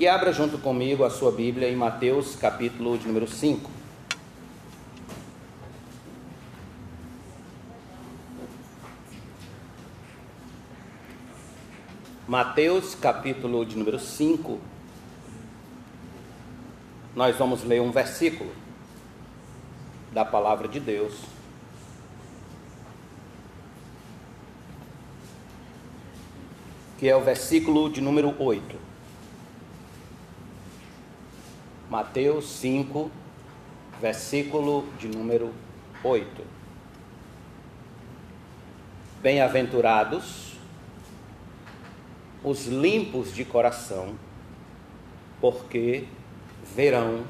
que abra junto comigo a sua Bíblia em Mateus capítulo de número 5. Mateus capítulo de número 5. Nós vamos ler um versículo da palavra de Deus. Que é o versículo de número 8. Mateus 5, versículo de número 8. Bem-aventurados os limpos de coração, porque verão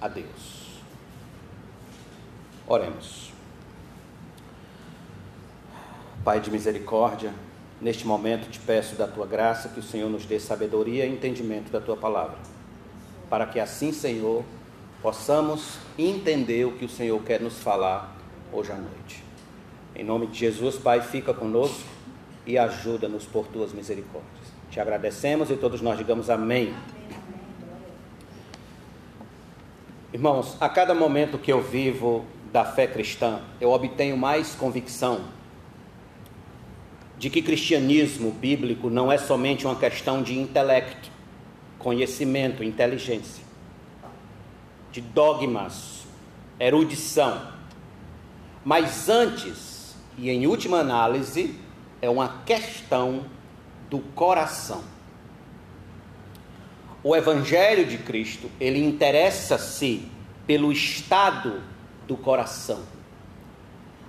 a Deus. Oremos. Pai de misericórdia, neste momento te peço da tua graça que o Senhor nos dê sabedoria e entendimento da tua palavra para que assim, Senhor, possamos entender o que o Senhor quer nos falar hoje à noite. Em nome de Jesus, Pai, fica conosco e ajuda-nos por tuas misericórdias. Te agradecemos e todos nós digamos amém. Irmãos, a cada momento que eu vivo da fé cristã, eu obtenho mais convicção de que cristianismo bíblico não é somente uma questão de intelecto, conhecimento, inteligência, de dogmas, erudição. Mas antes, e em última análise, é uma questão do coração. O evangelho de Cristo, ele interessa-se pelo estado do coração.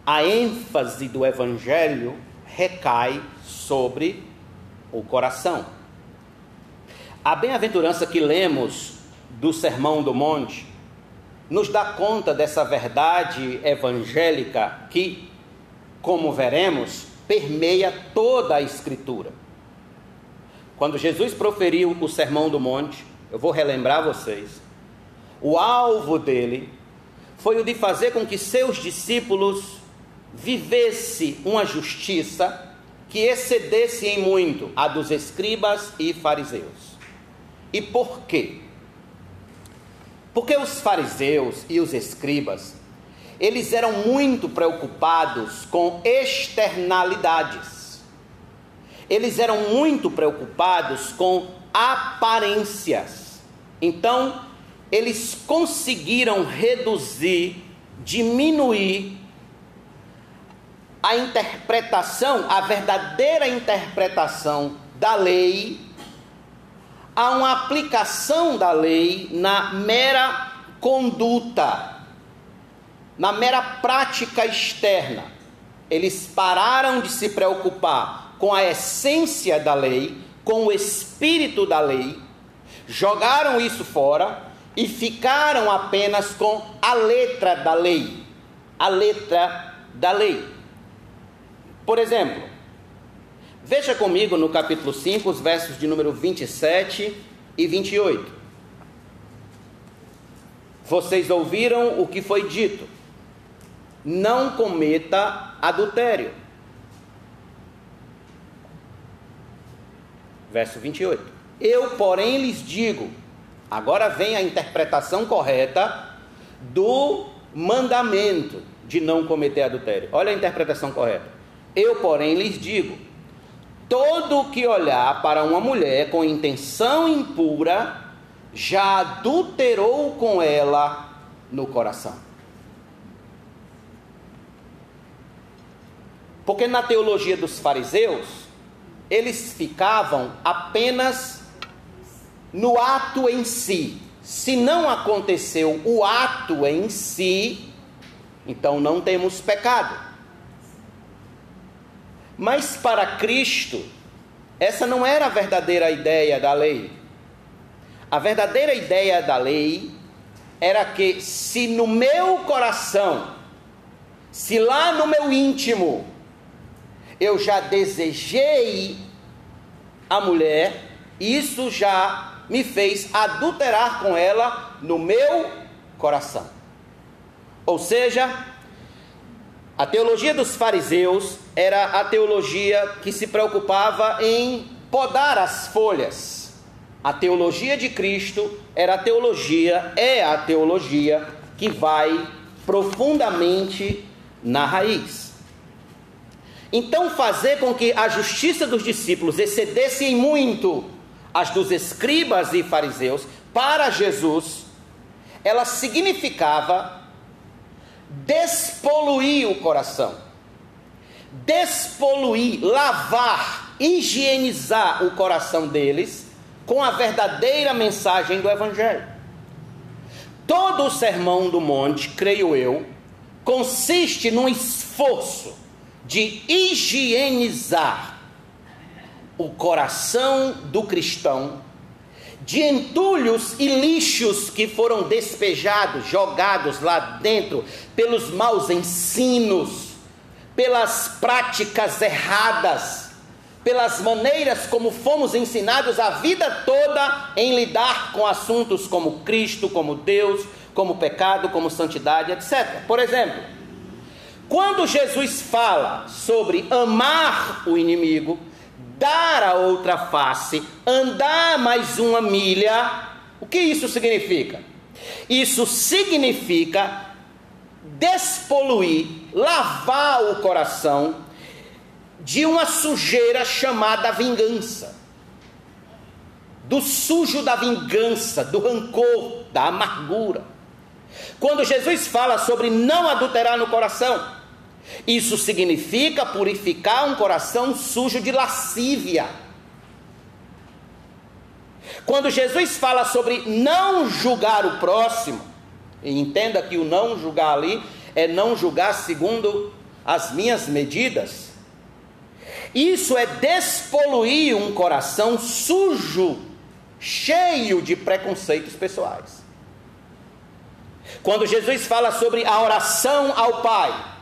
A ênfase do evangelho recai sobre o coração. A bem-aventurança que lemos do Sermão do Monte nos dá conta dessa verdade evangélica que, como veremos, permeia toda a Escritura. Quando Jesus proferiu o Sermão do Monte, eu vou relembrar vocês, o alvo dele foi o de fazer com que seus discípulos vivesse uma justiça que excedesse em muito a dos escribas e fariseus. E por quê? Porque os fariseus e os escribas, eles eram muito preocupados com externalidades. Eles eram muito preocupados com aparências. Então, eles conseguiram reduzir, diminuir a interpretação, a verdadeira interpretação da lei há uma aplicação da lei na mera conduta, na mera prática externa. Eles pararam de se preocupar com a essência da lei, com o espírito da lei, jogaram isso fora e ficaram apenas com a letra da lei. A letra da lei. Por exemplo, Veja comigo no capítulo 5, os versos de número 27 e 28. Vocês ouviram o que foi dito: não cometa adultério. Verso 28. Eu, porém, lhes digo, agora vem a interpretação correta do mandamento de não cometer adultério. Olha a interpretação correta. Eu, porém, lhes digo: Todo que olhar para uma mulher com intenção impura já adulterou com ela no coração. Porque na teologia dos fariseus, eles ficavam apenas no ato em si. Se não aconteceu o ato em si, então não temos pecado. Mas para Cristo, essa não era a verdadeira ideia da lei. A verdadeira ideia da lei era que se no meu coração, se lá no meu íntimo, eu já desejei a mulher, isso já me fez adulterar com ela no meu coração. Ou seja, a teologia dos fariseus era a teologia que se preocupava em podar as folhas, A teologia de Cristo era a teologia, é a teologia que vai profundamente na raiz. Então, fazer com que a justiça dos discípulos excedesse em muito as dos escribas e fariseus para Jesus, ela significava despoluir o coração, despoluir, lavar, higienizar o coração deles com a verdadeira mensagem do Evangelho. Todo o sermão do monte, creio eu, consiste num esforço de higienizar o coração do cristão de entulhos e lixos que foram despejados, jogados lá dentro pelos maus ensinos, pelas práticas erradas, pelas maneiras como fomos ensinados a vida toda em lidar com assuntos como Cristo, como Deus, como pecado, como santidade, etc. Por exemplo, quando Jesus fala sobre amar o inimigo, dar a outra face, andar mais uma milha, o que isso significa? Isso significa despoluir, lavar o coração de uma sujeira chamada vingança. Do sujo da vingança, do rancor, da amargura. Quando Jesus fala sobre não adulterar no coração, isso significa purificar um coração sujo de lascívia. Quando Jesus fala sobre não julgar o próximo, entenda que o não julgar ali é não julgar segundo as minhas medidas. Isso é despoluir um coração sujo, cheio de preconceitos pessoais. Quando Jesus fala sobre a oração ao Pai,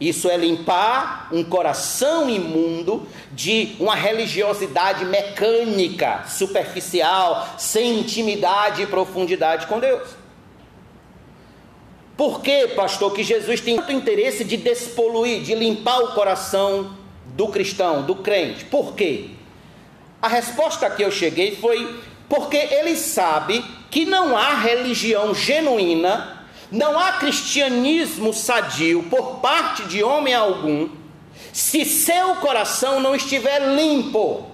isso é limpar um coração imundo de uma religiosidade mecânica, superficial, sem intimidade e profundidade com Deus. Por que, pastor, que Jesus tem tanto interesse de despoluir, de limpar o coração do cristão, do crente? Por quê? A resposta que eu cheguei foi porque ele sabe que não há religião genuína não há cristianismo sadio por parte de homem algum se seu coração não estiver limpo,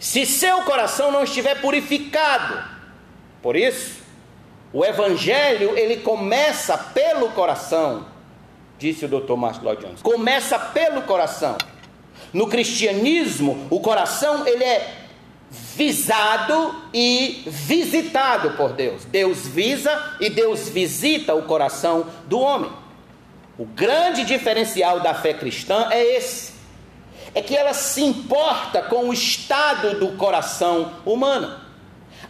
se seu coração não estiver purificado. Por isso, o evangelho ele começa pelo coração, disse o Dr. Martin Lloyd Jones. Começa pelo coração. No cristianismo, o coração ele é visado e visitado por Deus. Deus visa e Deus visita o coração do homem. O grande diferencial da fé cristã é esse. É que ela se importa com o estado do coração humano.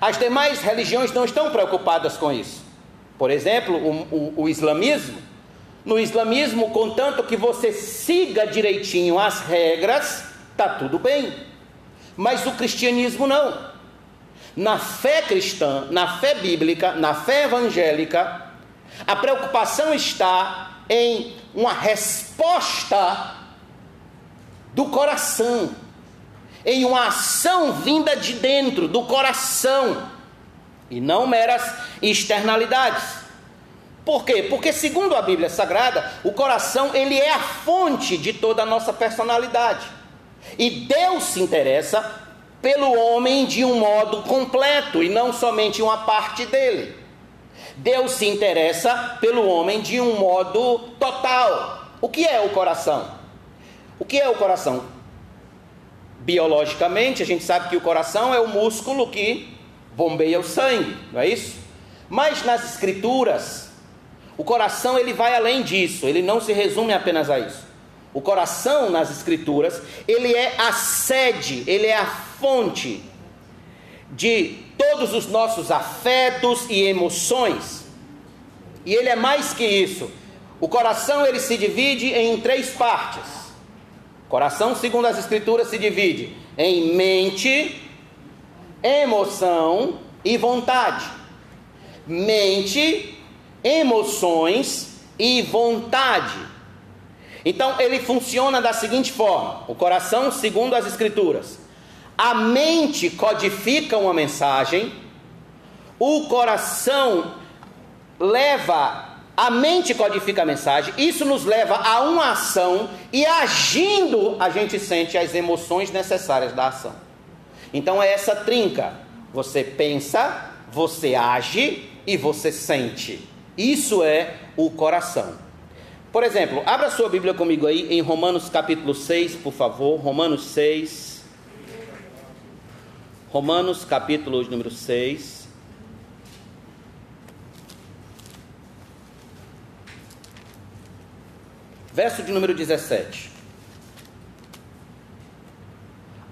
As demais religiões não estão preocupadas com isso. Por exemplo, o, o, o islamismo. No islamismo, contanto que você siga direitinho as regras, está tudo bem. Mas o cristianismo não. Na fé cristã, na fé bíblica, na fé evangélica, a preocupação está em uma resposta do coração, em uma ação vinda de dentro do coração e não meras externalidades. Por quê? Porque segundo a Bíblia Sagrada, o coração ele é a fonte de toda a nossa personalidade. E Deus se interessa pelo homem de um modo completo e não somente uma parte dele. Deus se interessa pelo homem de um modo total. O que é o coração? O que é o coração? Biologicamente, a gente sabe que o coração é o músculo que bombeia o sangue, não é isso? Mas nas escrituras, o coração ele vai além disso, ele não se resume apenas a isso. O coração nas escrituras, ele é a sede, ele é a fonte de todos os nossos afetos e emoções. E ele é mais que isso. O coração ele se divide em três partes. O coração, segundo as escrituras, se divide em mente, emoção e vontade. Mente, emoções e vontade. Então ele funciona da seguinte forma: o coração, segundo as Escrituras, A mente codifica uma mensagem, o coração leva, a mente codifica a mensagem, isso nos leva a uma ação e agindo a gente sente as emoções necessárias da ação. Então é essa trinca. Você pensa, você age e você sente. Isso é o coração. Por exemplo, abra sua Bíblia comigo aí em Romanos capítulo 6, por favor. Romanos 6. Romanos capítulo número 6. Verso de número 17.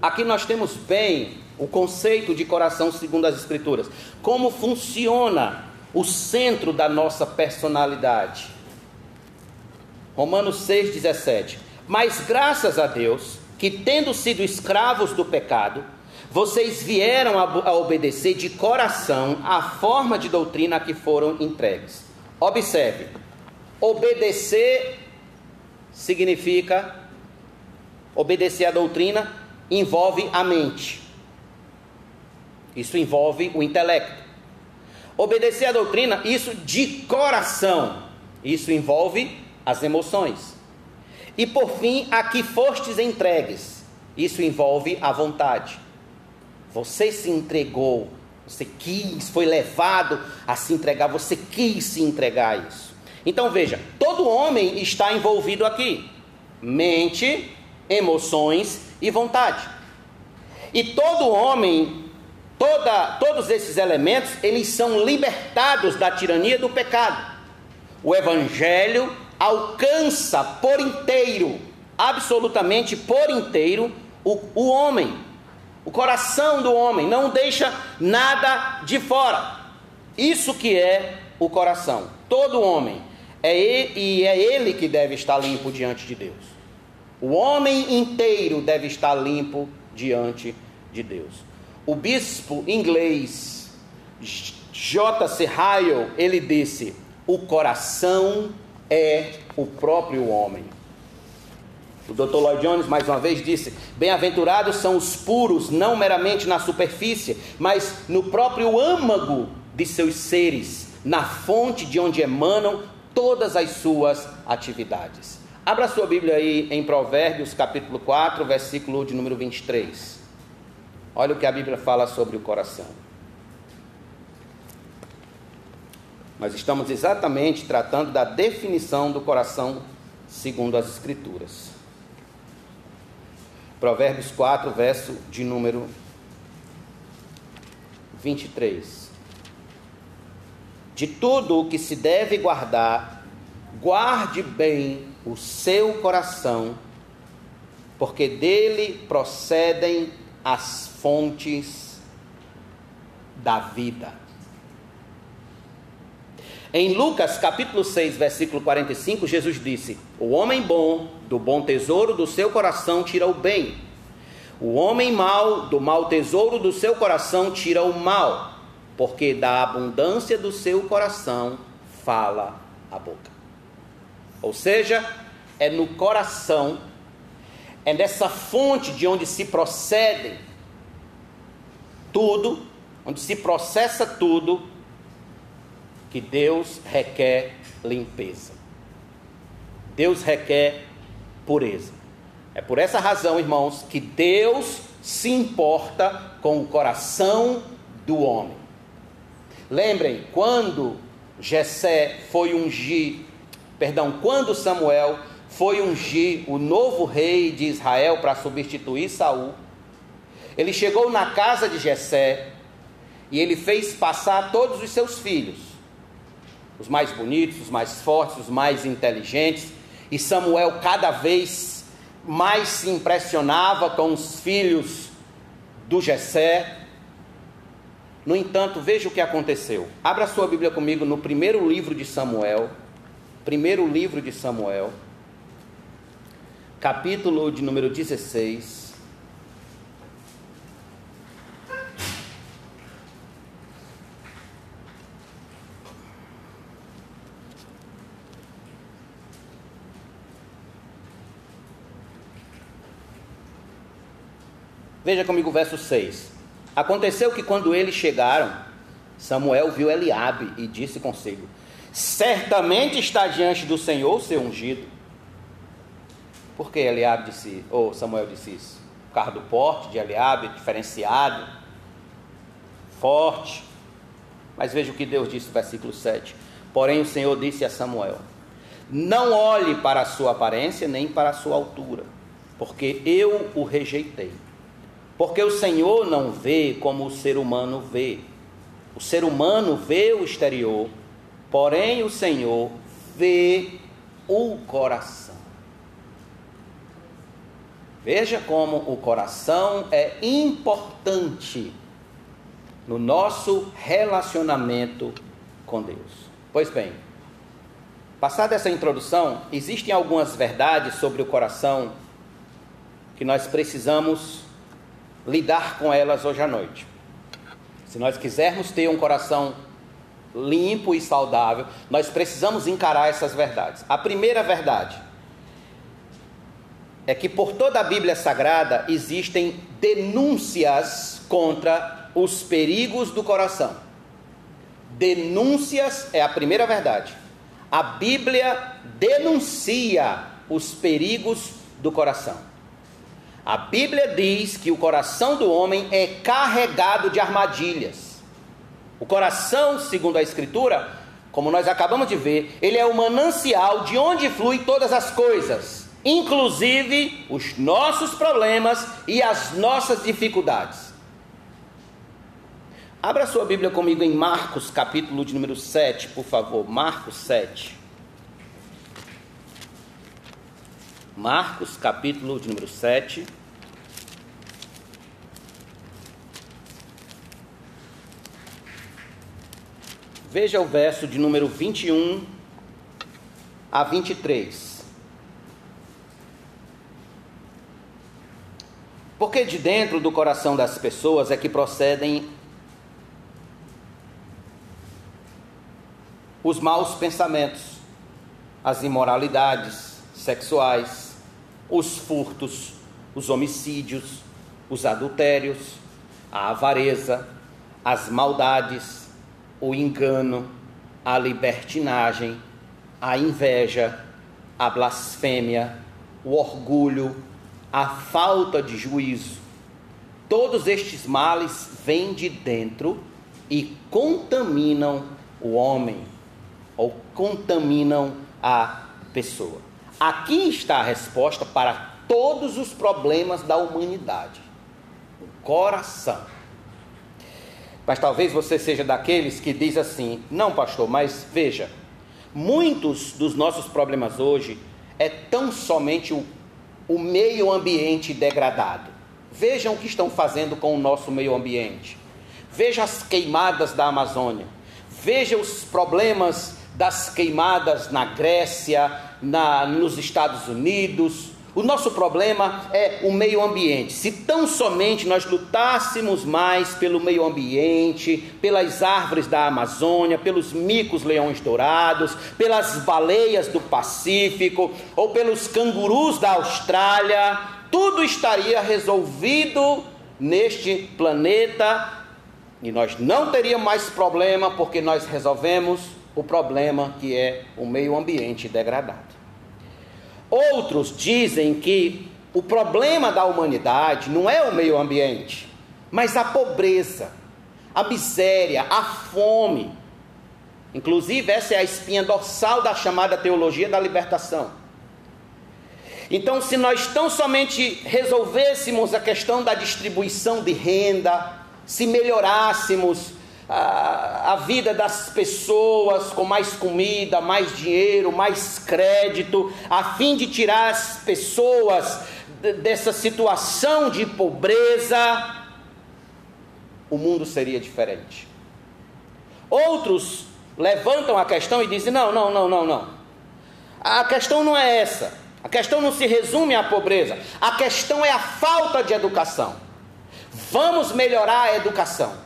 Aqui nós temos bem o conceito de coração segundo as Escrituras. Como funciona o centro da nossa personalidade. Romanos 6,17. Mas graças a Deus, que tendo sido escravos do pecado, vocês vieram a, a obedecer de coração a forma de doutrina a que foram entregues. Observe, obedecer significa obedecer a doutrina envolve a mente. Isso envolve o intelecto. Obedecer a doutrina, isso de coração. Isso envolve as emoções. E por fim, a que fostes entregues. Isso envolve a vontade. Você se entregou, você quis, foi levado a se entregar, você quis se entregar a isso. Então veja, todo homem está envolvido aqui: mente, emoções e vontade. E todo homem, toda, todos esses elementos, eles são libertados da tirania do pecado. O evangelho alcança por inteiro, absolutamente por inteiro, o, o homem, o coração do homem, não deixa nada de fora. Isso que é o coração, todo homem. É ele, e é ele que deve estar limpo diante de Deus. O homem inteiro deve estar limpo diante de Deus. O bispo inglês J.C. Ryle, ele disse: "O coração é o próprio homem. O Dr. Lloyd Jones mais uma vez disse: Bem-aventurados são os puros, não meramente na superfície, mas no próprio âmago de seus seres, na fonte de onde emanam todas as suas atividades. Abra sua Bíblia aí em Provérbios, capítulo 4, versículo de número 23. Olha o que a Bíblia fala sobre o coração. Nós estamos exatamente tratando da definição do coração segundo as Escrituras. Provérbios 4, verso de número 23. De tudo o que se deve guardar, guarde bem o seu coração, porque dele procedem as fontes da vida. Em Lucas capítulo 6, versículo 45, Jesus disse: O homem bom, do bom tesouro do seu coração, tira o bem. O homem mau, do mau tesouro do seu coração, tira o mal. Porque da abundância do seu coração fala a boca. Ou seja, é no coração, é nessa fonte de onde se procede tudo, onde se processa tudo, que Deus requer limpeza. Deus requer pureza. É por essa razão, irmãos, que Deus se importa com o coração do homem. Lembrem, quando Jessé foi ungir, perdão, quando Samuel foi ungir o novo rei de Israel para substituir Saul, ele chegou na casa de Jessé e ele fez passar todos os seus filhos os mais bonitos, os mais fortes, os mais inteligentes. E Samuel cada vez mais se impressionava com os filhos do Jessé. No entanto, veja o que aconteceu. Abra sua Bíblia comigo no primeiro livro de Samuel. Primeiro livro de Samuel. Capítulo de número 16. Veja comigo o verso 6. Aconteceu que quando eles chegaram, Samuel viu Eliabe e disse consigo: Certamente está diante do Senhor seu ungido. Por que Eliabe disse, ou Samuel disse isso? Carro do porte de Eliabe, diferenciado, forte. Mas veja o que Deus disse no versículo 7. Porém o Senhor disse a Samuel: Não olhe para a sua aparência nem para a sua altura, porque eu o rejeitei. Porque o Senhor não vê como o ser humano vê. O ser humano vê o exterior, porém o Senhor vê o coração. Veja como o coração é importante no nosso relacionamento com Deus. Pois bem, passada essa introdução, existem algumas verdades sobre o coração que nós precisamos lidar com elas hoje à noite. Se nós quisermos ter um coração limpo e saudável, nós precisamos encarar essas verdades. A primeira verdade é que por toda a Bíblia Sagrada existem denúncias contra os perigos do coração. Denúncias é a primeira verdade. A Bíblia denuncia os perigos do coração. A Bíblia diz que o coração do homem é carregado de armadilhas. O coração, segundo a Escritura, como nós acabamos de ver, ele é o manancial de onde flui todas as coisas, inclusive os nossos problemas e as nossas dificuldades. Abra sua Bíblia comigo em Marcos, capítulo de número 7, por favor. Marcos 7. Marcos, capítulo de número 7. Veja o verso de número 21 a 23. Porque de dentro do coração das pessoas é que procedem os maus pensamentos, as imoralidades, sexuais, os furtos, os homicídios, os adultérios, a avareza, as maldades, o engano, a libertinagem, a inveja, a blasfêmia, o orgulho, a falta de juízo. Todos estes males vêm de dentro e contaminam o homem, ou contaminam a pessoa. Aqui está a resposta para todos os problemas da humanidade: o coração. Mas talvez você seja daqueles que diz assim: não, pastor, mas veja, muitos dos nossos problemas hoje é tão somente o, o meio ambiente degradado. Vejam o que estão fazendo com o nosso meio ambiente. Veja as queimadas da Amazônia. Veja os problemas das queimadas na Grécia, na, nos Estados Unidos. O nosso problema é o meio ambiente. Se tão somente nós lutássemos mais pelo meio ambiente, pelas árvores da Amazônia, pelos micos leões dourados, pelas baleias do Pacífico ou pelos cangurus da Austrália, tudo estaria resolvido neste planeta e nós não teríamos mais problema porque nós resolvemos o problema que é o meio ambiente degradado. Outros dizem que o problema da humanidade não é o meio ambiente, mas a pobreza, a miséria, a fome. Inclusive, essa é a espinha dorsal da chamada teologia da libertação. Então, se nós tão somente resolvêssemos a questão da distribuição de renda, se melhorássemos a, a vida das pessoas com mais comida, mais dinheiro, mais crédito, a fim de tirar as pessoas dessa situação de pobreza, o mundo seria diferente. Outros levantam a questão e dizem: não, não, não, não, não. A questão não é essa. A questão não se resume à pobreza. A questão é a falta de educação. Vamos melhorar a educação.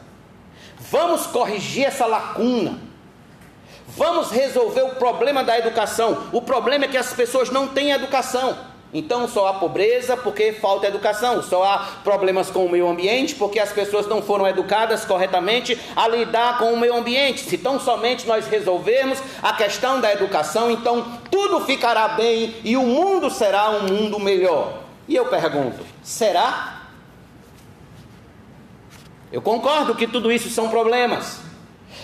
Vamos corrigir essa lacuna. Vamos resolver o problema da educação. O problema é que as pessoas não têm educação. Então só há pobreza porque falta educação, só há problemas com o meio ambiente porque as pessoas não foram educadas corretamente a lidar com o meio ambiente. Se tão somente nós resolvermos a questão da educação, então tudo ficará bem e o mundo será um mundo melhor. E eu pergunto: será? Eu concordo que tudo isso são problemas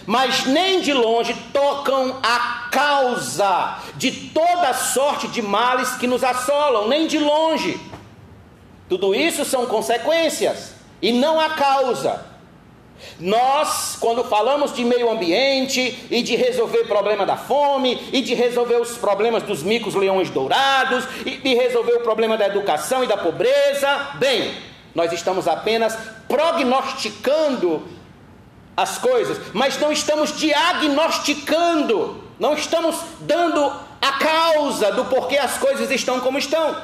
mas nem de longe tocam a causa de toda sorte de males que nos assolam, nem de longe. Tudo isso são consequências e não a causa. Nós, quando falamos de meio ambiente e de resolver o problema da fome, e de resolver os problemas dos micos leões dourados, e de resolver o problema da educação e da pobreza, bem, nós estamos apenas prognosticando as coisas, mas não estamos diagnosticando, não estamos dando a causa do porquê as coisas estão como estão.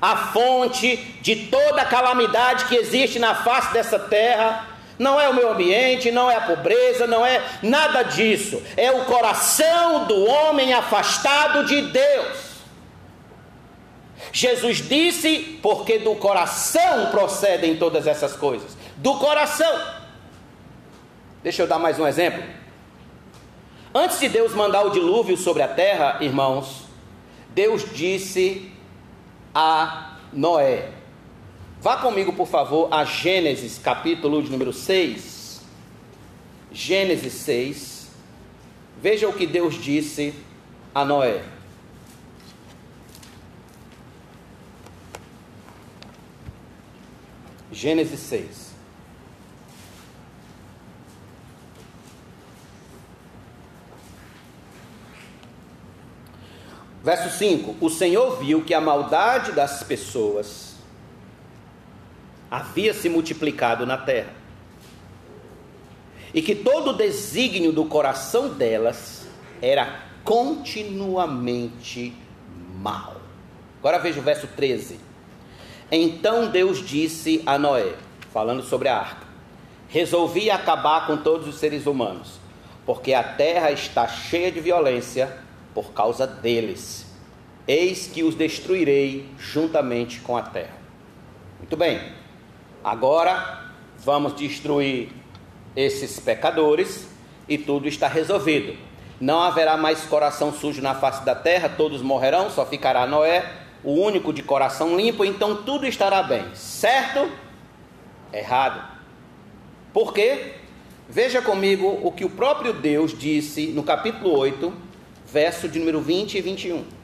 A fonte de toda a calamidade que existe na face dessa terra não é o meio ambiente, não é a pobreza, não é nada disso. É o coração do homem afastado de Deus. Jesus disse, porque do coração procedem todas essas coisas. Do coração. Deixa eu dar mais um exemplo. Antes de Deus mandar o dilúvio sobre a terra, irmãos, Deus disse a Noé. Vá comigo, por favor, a Gênesis, capítulo de número 6. Gênesis 6. Veja o que Deus disse a Noé. Gênesis 6. Verso 5: O Senhor viu que a maldade das pessoas havia se multiplicado na terra, e que todo o desígnio do coração delas era continuamente mal. Agora veja o verso 13. Então Deus disse a Noé, falando sobre a arca: Resolvi acabar com todos os seres humanos, porque a terra está cheia de violência por causa deles. Eis que os destruirei juntamente com a terra. Muito bem, agora vamos destruir esses pecadores e tudo está resolvido. Não haverá mais coração sujo na face da terra, todos morrerão, só ficará Noé, o único de coração limpo, então tudo estará bem. Certo? Errado. Por quê? Veja comigo o que o próprio Deus disse no capítulo 8, verso de número 20 e 21.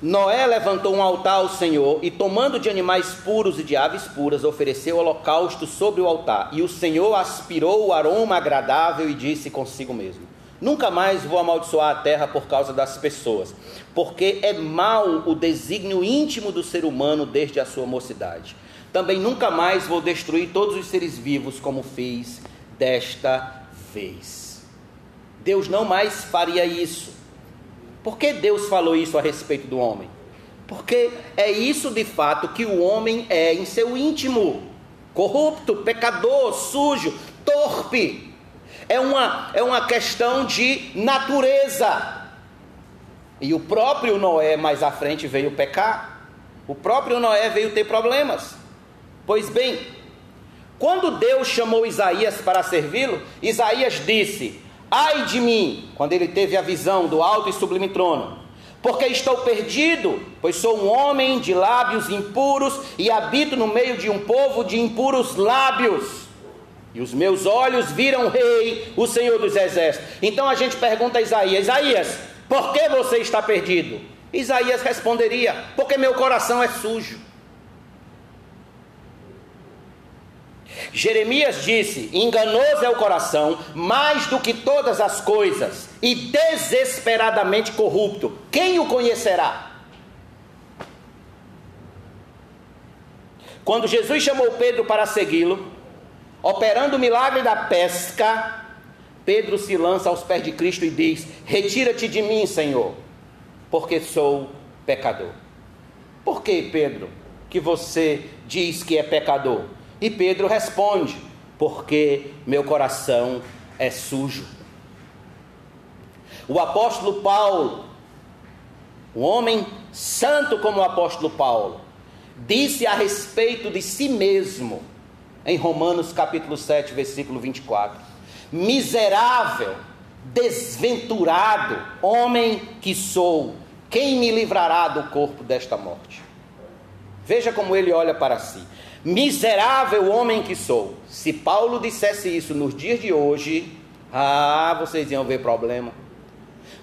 Noé levantou um altar ao Senhor e, tomando de animais puros e de aves puras, ofereceu holocausto sobre o altar. E o Senhor aspirou o aroma agradável e disse consigo mesmo: Nunca mais vou amaldiçoar a terra por causa das pessoas, porque é mau o desígnio íntimo do ser humano desde a sua mocidade. Também nunca mais vou destruir todos os seres vivos como fiz desta vez. Deus não mais faria isso. Por que Deus falou isso a respeito do homem? Porque é isso de fato que o homem é em seu íntimo: corrupto, pecador, sujo, torpe. É uma, é uma questão de natureza. E o próprio Noé, mais à frente, veio pecar. O próprio Noé veio ter problemas. Pois bem, quando Deus chamou Isaías para servi-lo, Isaías disse: Ai de mim, quando ele teve a visão do alto e sublime trono, porque estou perdido, pois sou um homem de lábios impuros e habito no meio de um povo de impuros lábios. E os meus olhos viram o rei, o Senhor dos exércitos. Então a gente pergunta a Isaías: Isaías, por que você está perdido? Isaías responderia: Porque meu coração é sujo Jeremias disse: Enganoso é o coração, mais do que todas as coisas, e desesperadamente corrupto. Quem o conhecerá? Quando Jesus chamou Pedro para segui-lo, operando o milagre da pesca, Pedro se lança aos pés de Cristo e diz: Retira-te de mim, Senhor, porque sou pecador. Por que, Pedro, que você diz que é pecador? E Pedro responde: Porque meu coração é sujo. O apóstolo Paulo, um homem santo como o apóstolo Paulo, disse a respeito de si mesmo, em Romanos capítulo 7, versículo 24: Miserável, desventurado homem que sou, quem me livrará do corpo desta morte? Veja como ele olha para si. Miserável homem que sou. Se Paulo dissesse isso nos dias de hoje, ah, vocês iam ver problema.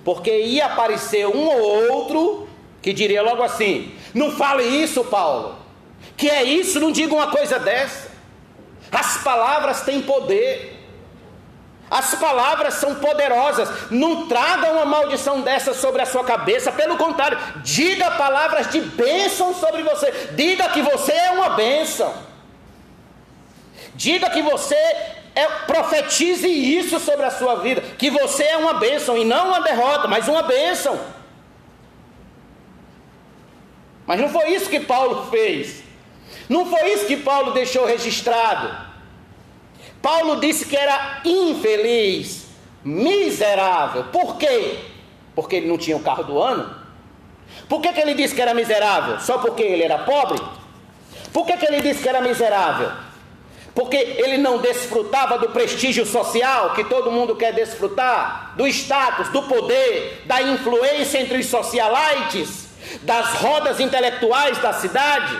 Porque ia aparecer um ou outro que diria logo assim: Não fale isso, Paulo. Que é isso? Não diga uma coisa dessa. As palavras têm poder. As palavras são poderosas. Não traga uma maldição dessa sobre a sua cabeça. Pelo contrário, diga palavras de bênção sobre você. Diga que você é uma bênção. Diga que você é, profetize isso sobre a sua vida. Que você é uma bênção e não uma derrota, mas uma bênção. Mas não foi isso que Paulo fez. Não foi isso que Paulo deixou registrado. Paulo disse que era infeliz, miserável. Por quê? Porque ele não tinha o carro do ano? Por que, que ele disse que era miserável? Só porque ele era pobre? Por que, que ele disse que era miserável? Porque ele não desfrutava do prestígio social que todo mundo quer desfrutar, do status, do poder, da influência entre os socialites, das rodas intelectuais da cidade.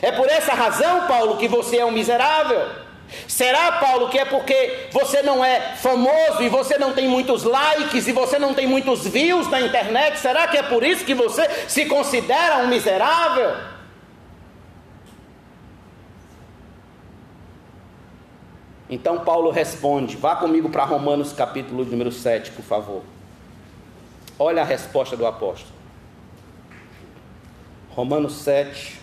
É por essa razão, Paulo, que você é um miserável. Será, Paulo, que é porque você não é famoso e você não tem muitos likes e você não tem muitos views na internet? Será que é por isso que você se considera um miserável? Então Paulo responde, vá comigo para Romanos capítulo número 7, por favor. Olha a resposta do apóstolo. Romanos 7,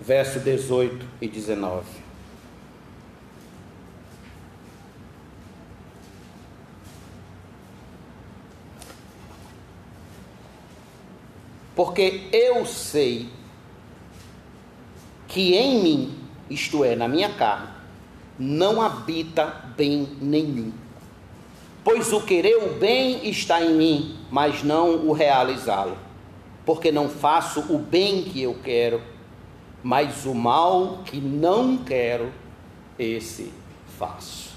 verso 18 e 19. Porque eu sei que em mim, isto é, na minha carne, não habita bem nenhum. Pois o querer o bem está em mim, mas não o realizá-lo. Porque não faço o bem que eu quero, mas o mal que não quero, esse faço.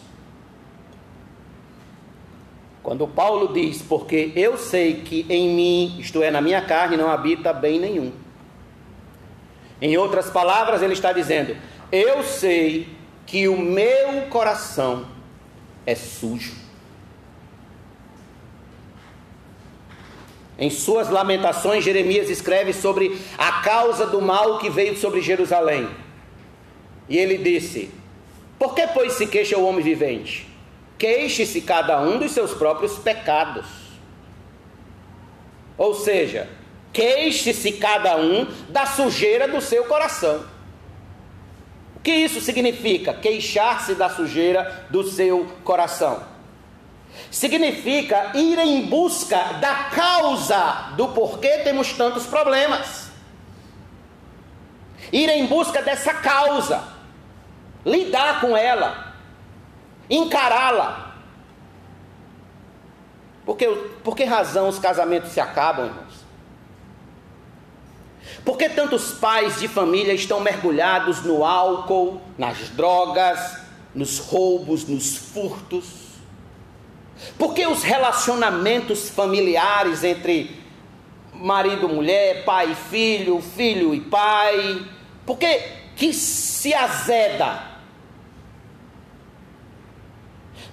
Quando Paulo diz, porque eu sei que em mim, isto é, na minha carne, não habita bem nenhum. Em outras palavras, ele está dizendo: eu sei que o meu coração é sujo. Em suas lamentações, Jeremias escreve sobre a causa do mal que veio sobre Jerusalém. E ele disse: Por que, pois, se queixa o homem vivente? Queixe-se cada um dos seus próprios pecados. Ou seja, queixe-se cada um da sujeira do seu coração. O que isso significa? Queixar-se da sujeira do seu coração. Significa ir em busca da causa do porquê temos tantos problemas. Ir em busca dessa causa, lidar com ela, encará-la. Por que, por que razão os casamentos se acabam, irmãos? Por que tantos pais de família estão mergulhados no álcool, nas drogas, nos roubos, nos furtos? Por que os relacionamentos familiares entre marido e mulher, pai e filho, filho e pai, por que, que se azeda?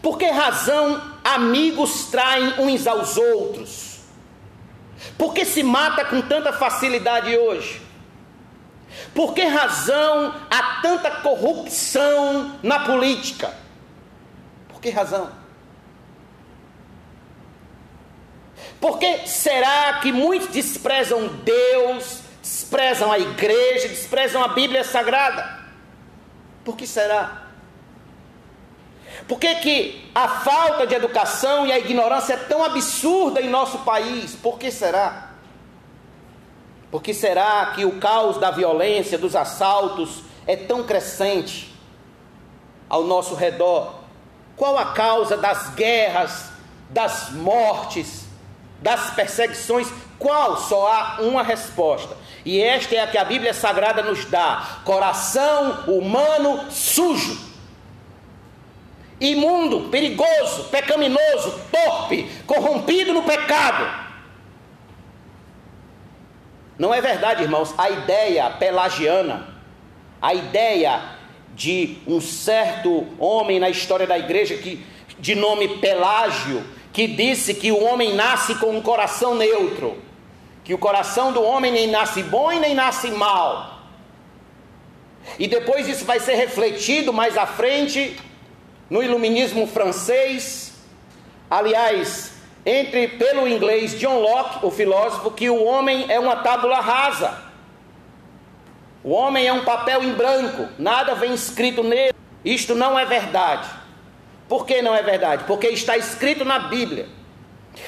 Por que razão amigos traem uns aos outros? Por que se mata com tanta facilidade hoje? Por que razão há tanta corrupção na política? Por que razão? Por que será que muitos desprezam Deus, desprezam a igreja, desprezam a Bíblia Sagrada? Por que será? Por que, que a falta de educação e a ignorância é tão absurda em nosso país? Por que será? Por que será que o caos da violência, dos assaltos, é tão crescente ao nosso redor? Qual a causa das guerras das mortes, das perseguições, qual? Só há uma resposta. E esta é a que a Bíblia Sagrada nos dá: coração humano sujo, imundo, perigoso, pecaminoso, torpe, corrompido no pecado. Não é verdade, irmãos, a ideia pelagiana, a ideia de um certo homem na história da igreja que de nome Pelágio, que disse que o homem nasce com um coração neutro, que o coração do homem nem nasce bom e nem nasce mal. E depois isso vai ser refletido mais à frente no iluminismo francês. Aliás, entre pelo inglês John Locke, o filósofo, que o homem é uma tábula rasa. O homem é um papel em branco, nada vem escrito nele. Isto não é verdade. Por que não é verdade? Porque está escrito na Bíblia.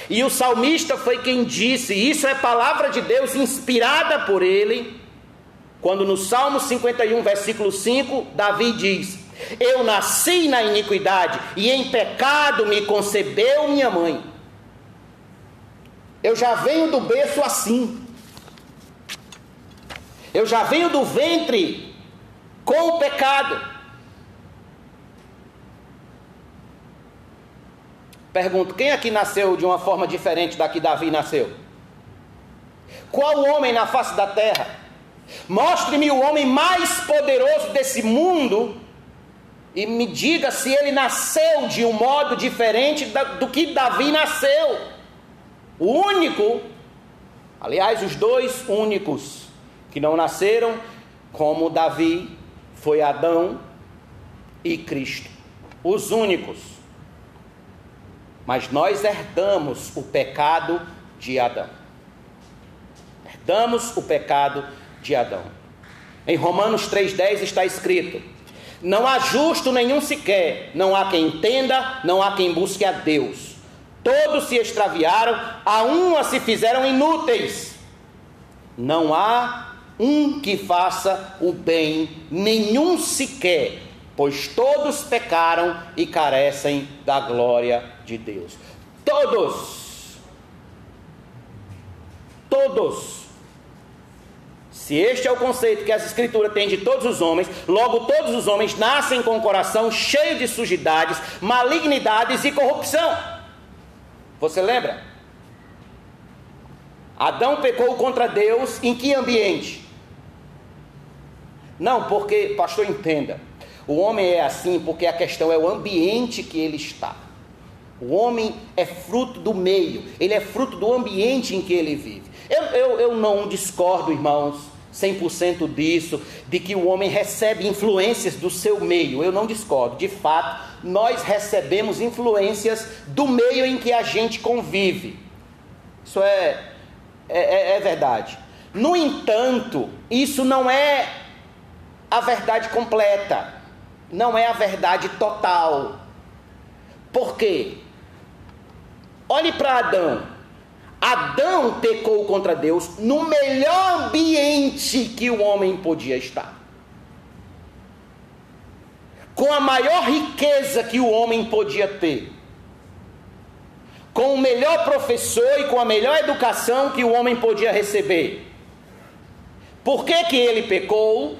E o salmista foi quem disse, isso é palavra de Deus inspirada por ele, quando no Salmo 51, versículo 5, Davi diz: Eu nasci na iniquidade e em pecado me concebeu minha mãe. Eu já venho do berço assim. Eu já venho do ventre com o pecado. Pergunto: quem aqui nasceu de uma forma diferente da que Davi nasceu? Qual homem na face da terra? Mostre-me o homem mais poderoso desse mundo e me diga se ele nasceu de um modo diferente do que Davi nasceu. O único, aliás, os dois únicos que não nasceram como Davi foi Adão e Cristo. Os únicos. Mas nós herdamos o pecado de Adão. Herdamos o pecado de Adão. Em Romanos 3,10 está escrito: Não há justo nenhum sequer, não há quem entenda, não há quem busque a Deus. Todos se extraviaram, a uma se fizeram inúteis. Não há um que faça o bem, nenhum sequer, pois todos pecaram e carecem da glória de Deus. Todos. Todos. Se este é o conceito que as Escrituras têm de todos os homens, logo todos os homens nascem com o coração cheio de sujidades, malignidades e corrupção. Você lembra? Adão pecou contra Deus em que ambiente? Não, porque, pastor, entenda. O homem é assim porque a questão é o ambiente que ele está. O homem é fruto do meio, ele é fruto do ambiente em que ele vive. Eu, eu, eu não discordo, irmãos, 100% disso, de que o homem recebe influências do seu meio. Eu não discordo. De fato, nós recebemos influências do meio em que a gente convive. Isso é, é, é, é verdade. No entanto, isso não é a verdade completa, não é a verdade total. Por quê? Olhe para Adão. Adão pecou contra Deus no melhor ambiente que o homem podia estar. Com a maior riqueza que o homem podia ter. Com o melhor professor e com a melhor educação que o homem podia receber. Por que, que ele pecou?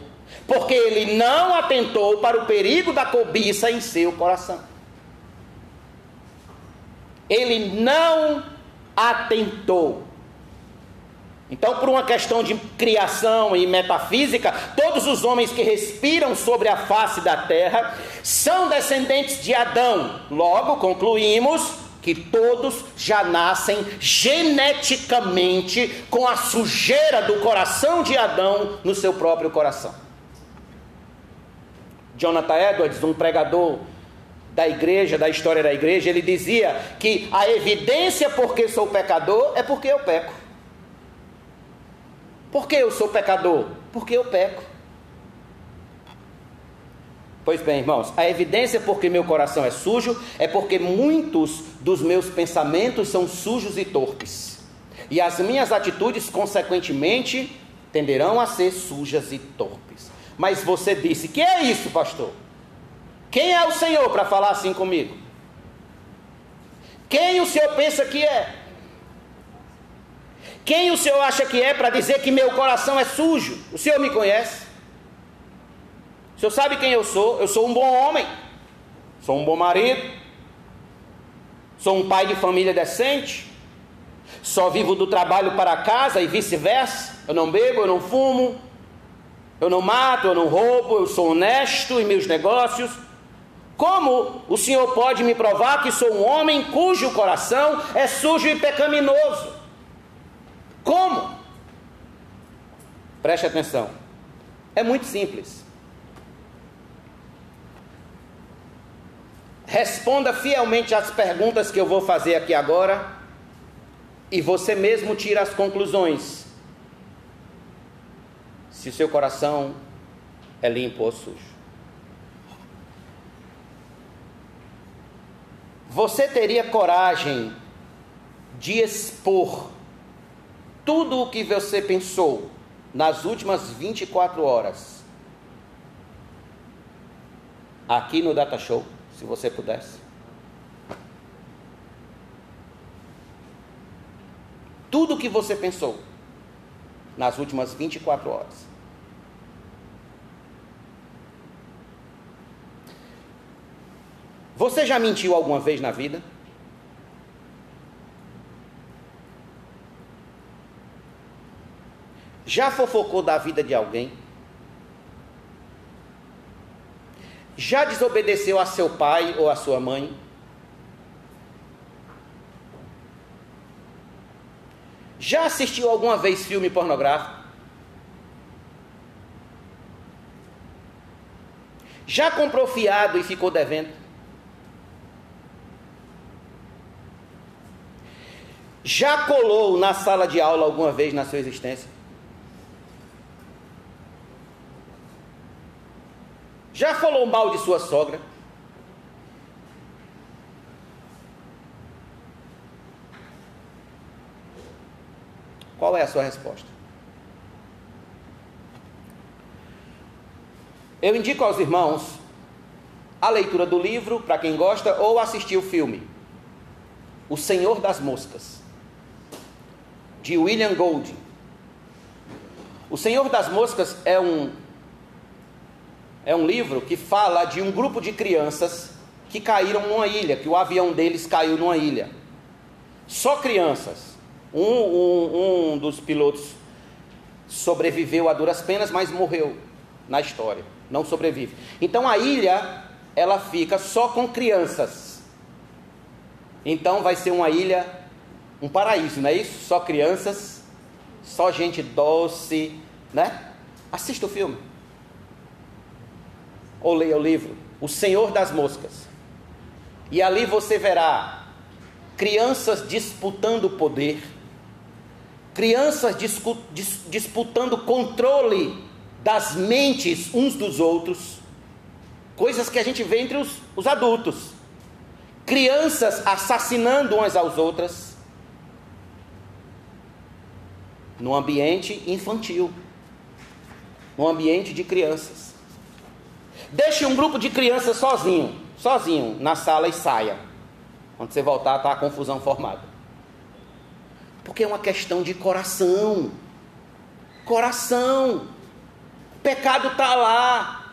porque ele não atentou para o perigo da cobiça em seu coração. Ele não atentou. Então, por uma questão de criação e metafísica, todos os homens que respiram sobre a face da terra são descendentes de Adão. Logo, concluímos que todos já nascem geneticamente com a sujeira do coração de Adão no seu próprio coração. Jonathan Edwards, um pregador da igreja, da história da igreja, ele dizia que a evidência porque sou pecador é porque eu peco. Por que eu sou pecador? Porque eu peco. Pois bem, irmãos, a evidência porque meu coração é sujo é porque muitos dos meus pensamentos são sujos e torpes. E as minhas atitudes, consequentemente, tenderão a ser sujas e torpes. Mas você disse: Que é isso, pastor? Quem é o Senhor para falar assim comigo? Quem o senhor pensa que é? Quem o senhor acha que é para dizer que meu coração é sujo? O senhor me conhece? O senhor sabe quem eu sou? Eu sou um bom homem, sou um bom marido, sou um pai de família decente, só vivo do trabalho para casa e vice-versa. Eu não bebo, eu não fumo, eu não mato, eu não roubo, eu sou honesto em meus negócios. Como o Senhor pode me provar que sou um homem cujo coração é sujo e pecaminoso? Como? Preste atenção. É muito simples. Responda fielmente às perguntas que eu vou fazer aqui agora e você mesmo tira as conclusões. Se o seu coração é limpo ou sujo. Você teria coragem de expor tudo o que você pensou nas últimas 24 horas aqui no Data Show, se você pudesse? tudo o que você pensou nas últimas 24 horas. Você já mentiu alguma vez na vida? Já fofocou da vida de alguém? Já desobedeceu a seu pai ou a sua mãe? Já assistiu alguma vez filme pornográfico? Já comprou fiado e ficou devendo? Já colou na sala de aula alguma vez na sua existência? Já falou mal de sua sogra? Qual é a sua resposta? Eu indico aos irmãos a leitura do livro, para quem gosta, ou assistir o filme O Senhor das Moscas, de William Golding. O Senhor das Moscas é um, é um livro que fala de um grupo de crianças que caíram numa ilha, que o avião deles caiu numa ilha. Só crianças. Um, um, um dos pilotos sobreviveu a duras penas, mas morreu na história. Não sobrevive. Então a ilha, ela fica só com crianças. Então vai ser uma ilha, um paraíso, não é isso? Só crianças, só gente doce, né? Assista o filme. Ou leia o livro. O Senhor das Moscas. E ali você verá crianças disputando poder crianças dis, disputando controle das mentes uns dos outros, coisas que a gente vê entre os, os adultos, crianças assassinando umas às outras, no ambiente infantil, no ambiente de crianças. Deixe um grupo de crianças sozinho, sozinho, na sala e saia. Quando você voltar, está a confusão formada. Porque é uma questão de coração. Coração. O pecado está lá.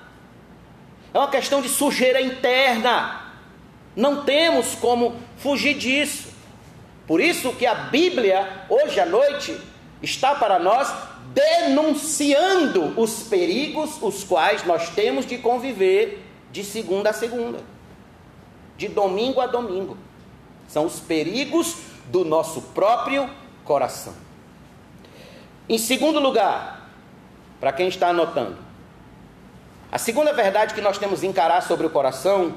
É uma questão de sujeira interna. Não temos como fugir disso. Por isso que a Bíblia, hoje à noite, está para nós denunciando os perigos os quais nós temos de conviver de segunda a segunda, de domingo a domingo. São os perigos do nosso próprio coração. Em segundo lugar, para quem está anotando, a segunda verdade que nós temos que encarar sobre o coração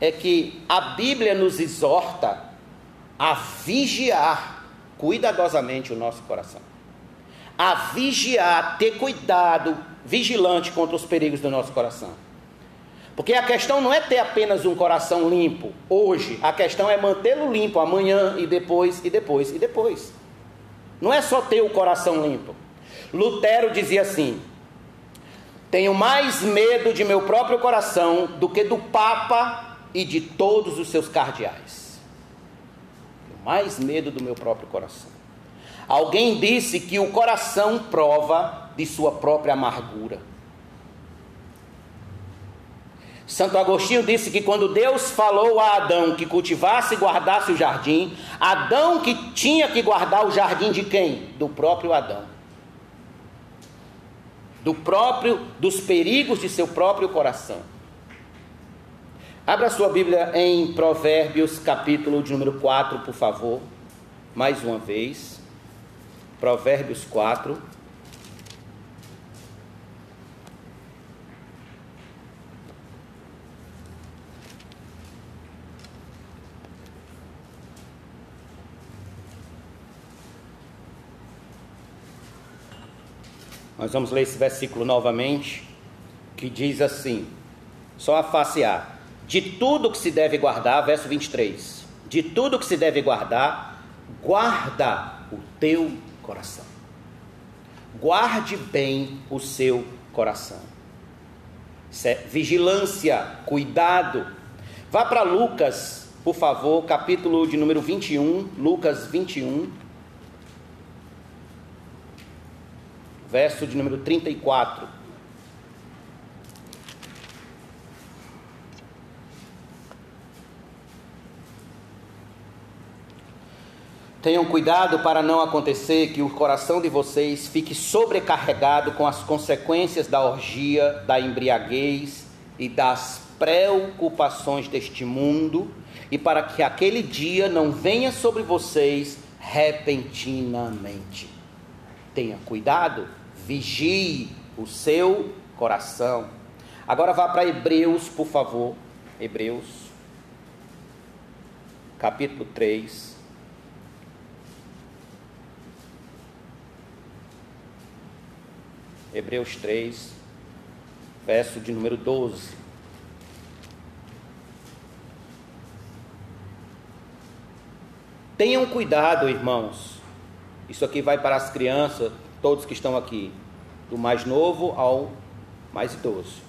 é que a Bíblia nos exorta a vigiar cuidadosamente o nosso coração. A vigiar, ter cuidado, vigilante contra os perigos do nosso coração. Porque a questão não é ter apenas um coração limpo hoje, a questão é mantê-lo limpo amanhã e depois e depois e depois. Não é só ter o coração limpo. Lutero dizia assim: Tenho mais medo de meu próprio coração do que do Papa e de todos os seus cardeais. Mais medo do meu próprio coração. Alguém disse que o coração prova de sua própria amargura. Santo Agostinho disse que quando Deus falou a Adão que cultivasse e guardasse o jardim, Adão que tinha que guardar o jardim de quem? Do próprio Adão. Do próprio dos perigos de seu próprio coração. Abra sua Bíblia em Provérbios, capítulo de número 4, por favor. Mais uma vez. Provérbios 4. Nós vamos ler esse versículo novamente, que diz assim: só a face A. De tudo que se deve guardar, verso 23. De tudo que se deve guardar, guarda o teu coração. Guarde bem o seu coração. É vigilância, cuidado. Vá para Lucas, por favor, capítulo de número 21, Lucas 21. Verso de número 34. Tenham cuidado para não acontecer que o coração de vocês fique sobrecarregado com as consequências da orgia, da embriaguez e das preocupações deste mundo, e para que aquele dia não venha sobre vocês repentinamente. Tenha cuidado, vigie o seu coração. Agora vá para Hebreus, por favor. Hebreus, capítulo 3. Hebreus 3, verso de número 12. Tenham cuidado, irmãos. Isso aqui vai para as crianças, todos que estão aqui, do mais novo ao mais idoso.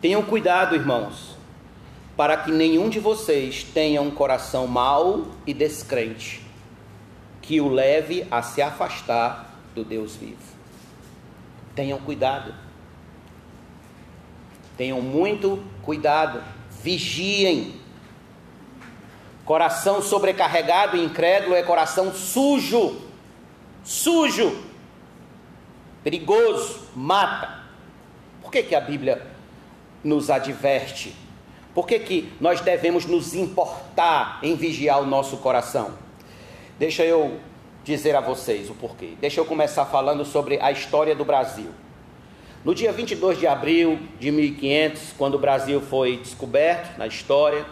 Tenham cuidado, irmãos, para que nenhum de vocês tenha um coração mau e descrente, que o leve a se afastar do Deus vivo. Tenham cuidado. Tenham muito cuidado. Vigiem. Coração sobrecarregado e incrédulo é coração sujo. Sujo. Perigoso. Mata. Por que, que a Bíblia nos adverte? Por que, que nós devemos nos importar em vigiar o nosso coração? Deixa eu dizer a vocês o porquê. Deixa eu começar falando sobre a história do Brasil. No dia 22 de abril de 1500, quando o Brasil foi descoberto na história,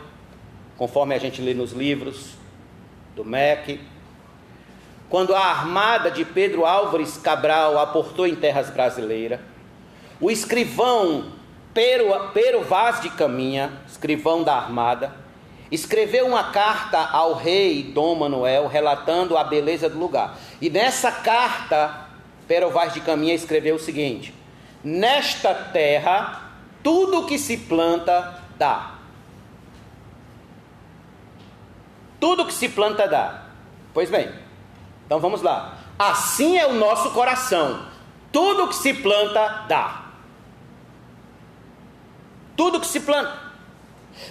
conforme a gente lê nos livros do MEC, quando a armada de Pedro Álvares Cabral aportou em terras brasileiras, o escrivão Pero, Pero Vaz de Caminha, escrivão da armada, escreveu uma carta ao rei Dom Manuel relatando a beleza do lugar. E nessa carta, Pero Vaz de Caminha escreveu o seguinte: Nesta terra, tudo que se planta dá. Tudo que se planta dá. Pois bem, então vamos lá. Assim é o nosso coração. Tudo que se planta dá. Tudo que se planta.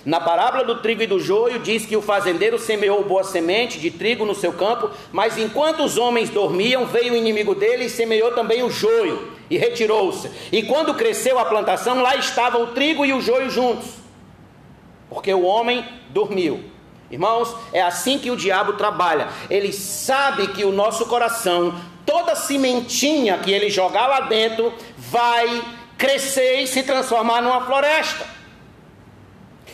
Na parábola do trigo e do joio, diz que o fazendeiro semeou boa semente de trigo no seu campo, mas enquanto os homens dormiam, veio o inimigo dele e semeou também o joio, e retirou-se. E quando cresceu a plantação, lá estava o trigo e o joio juntos, porque o homem dormiu. Irmãos, é assim que o diabo trabalha. Ele sabe que o nosso coração, toda sementinha que ele jogar lá dentro, vai crescer e se transformar numa floresta.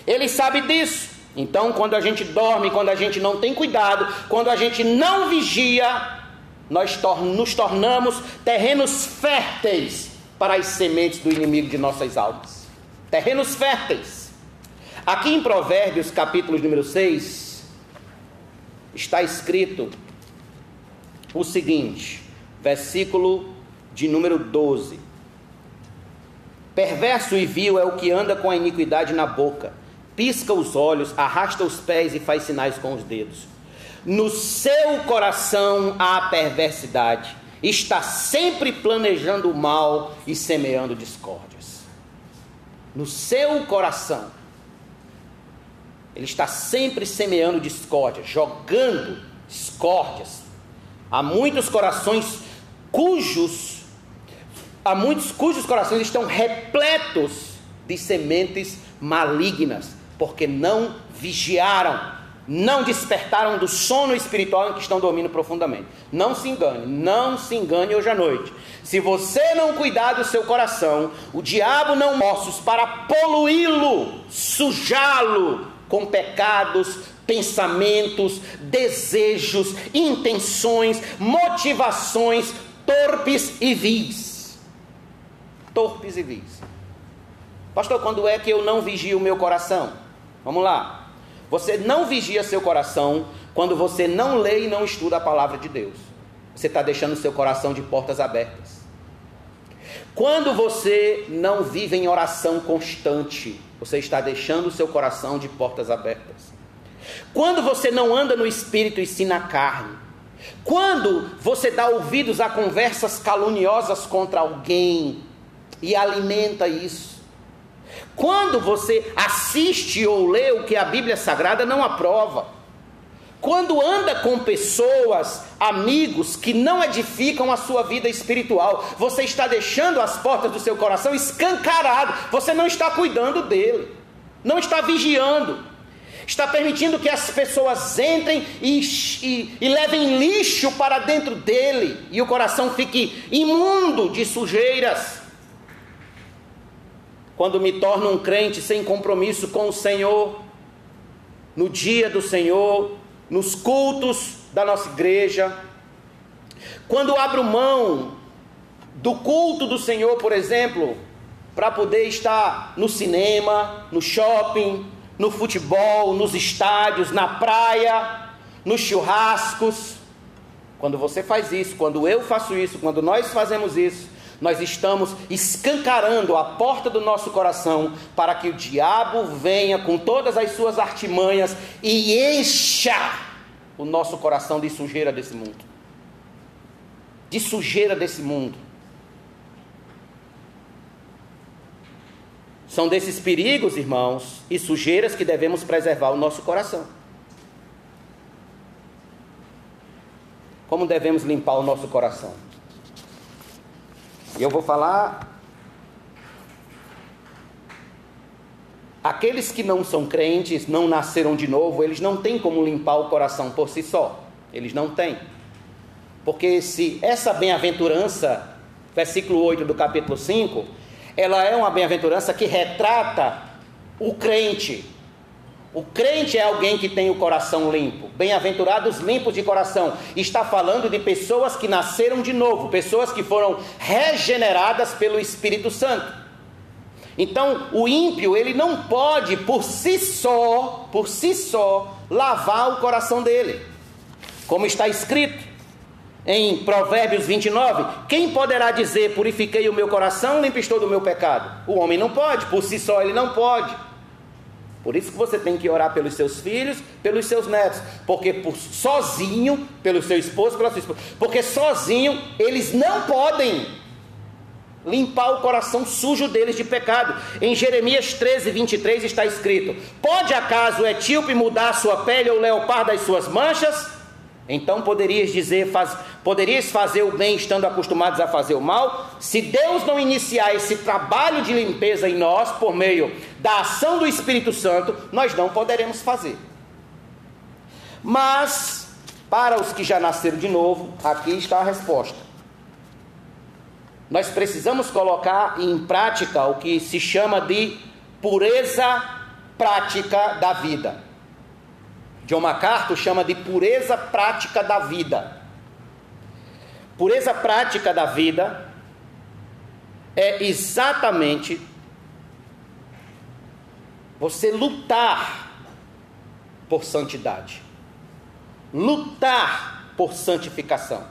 Ele sabe disso. Então, quando a gente dorme, quando a gente não tem cuidado, quando a gente não vigia, nós nos tornamos terrenos férteis para as sementes do inimigo de nossas almas. Terrenos férteis. Aqui em Provérbios, capítulo número 6, está escrito o seguinte, versículo de número 12: Perverso e vil é o que anda com a iniquidade na boca pisca os olhos, arrasta os pés e faz sinais com os dedos. no seu coração há perversidade, está sempre planejando o mal e semeando discórdias. No seu coração, ele está sempre semeando discórdia, jogando discórdias. Há muitos corações cujos há muitos cujos corações estão repletos de sementes malignas, porque não vigiaram, não despertaram do sono espiritual em que estão dormindo profundamente. Não se engane, não se engane hoje à noite. Se você não cuidar do seu coração, o diabo não mostra para poluí-lo, sujá-lo com pecados, pensamentos, desejos, intenções, motivações torpes e vis. Torpes e vis. Pastor, quando é que eu não vigio o meu coração? Vamos lá. Você não vigia seu coração quando você não lê e não estuda a palavra de Deus. Você está deixando seu coração de portas abertas. Quando você não vive em oração constante, você está deixando seu coração de portas abertas. Quando você não anda no espírito e sim na carne. Quando você dá ouvidos a conversas caluniosas contra alguém e alimenta isso. Quando você assiste ou lê o que a Bíblia Sagrada não aprova. Quando anda com pessoas, amigos que não edificam a sua vida espiritual, você está deixando as portas do seu coração escancarado, você não está cuidando dele, não está vigiando, está permitindo que as pessoas entrem e, e, e, levem lixo para dentro dele e o coração fique imundo de sujeiras quando me torno um crente sem compromisso com o Senhor, no dia do Senhor, nos cultos da nossa igreja, quando abro mão do culto do Senhor, por exemplo, para poder estar no cinema, no shopping, no futebol, nos estádios, na praia, nos churrascos. Quando você faz isso, quando eu faço isso, quando nós fazemos isso, nós estamos escancarando a porta do nosso coração para que o diabo venha com todas as suas artimanhas e encha o nosso coração de sujeira desse mundo. De sujeira desse mundo. São desses perigos, irmãos, e sujeiras que devemos preservar o nosso coração. Como devemos limpar o nosso coração? E eu vou falar. Aqueles que não são crentes, não nasceram de novo, eles não têm como limpar o coração por si só. Eles não têm. Porque se essa bem-aventurança, versículo 8 do capítulo 5, ela é uma bem-aventurança que retrata o crente, o crente é alguém que tem o coração limpo. Bem-aventurados limpos de coração. Está falando de pessoas que nasceram de novo, pessoas que foram regeneradas pelo Espírito Santo. Então, o ímpio, ele não pode por si só, por si só, lavar o coração dele. Como está escrito em Provérbios 29, quem poderá dizer: "Purifiquei o meu coração, limpo estou do meu pecado"? O homem não pode, por si só ele não pode. Por isso que você tem que orar pelos seus filhos, pelos seus netos, porque por, sozinho, pelo seu esposo, pela sua esposa, porque sozinho eles não podem limpar o coração sujo deles de pecado. Em Jeremias 13, 23 está escrito: Pode acaso o etíope mudar a sua pele ou o leopardo as suas manchas? Então poderias dizer, faz, poderias fazer o bem estando acostumados a fazer o mal? Se Deus não iniciar esse trabalho de limpeza em nós por meio da ação do Espírito Santo, nós não poderemos fazer. Mas para os que já nasceram de novo, aqui está a resposta. Nós precisamos colocar em prática o que se chama de pureza prática da vida. John MacArthur chama de pureza prática da vida. Pureza prática da vida é exatamente você lutar por santidade, lutar por santificação.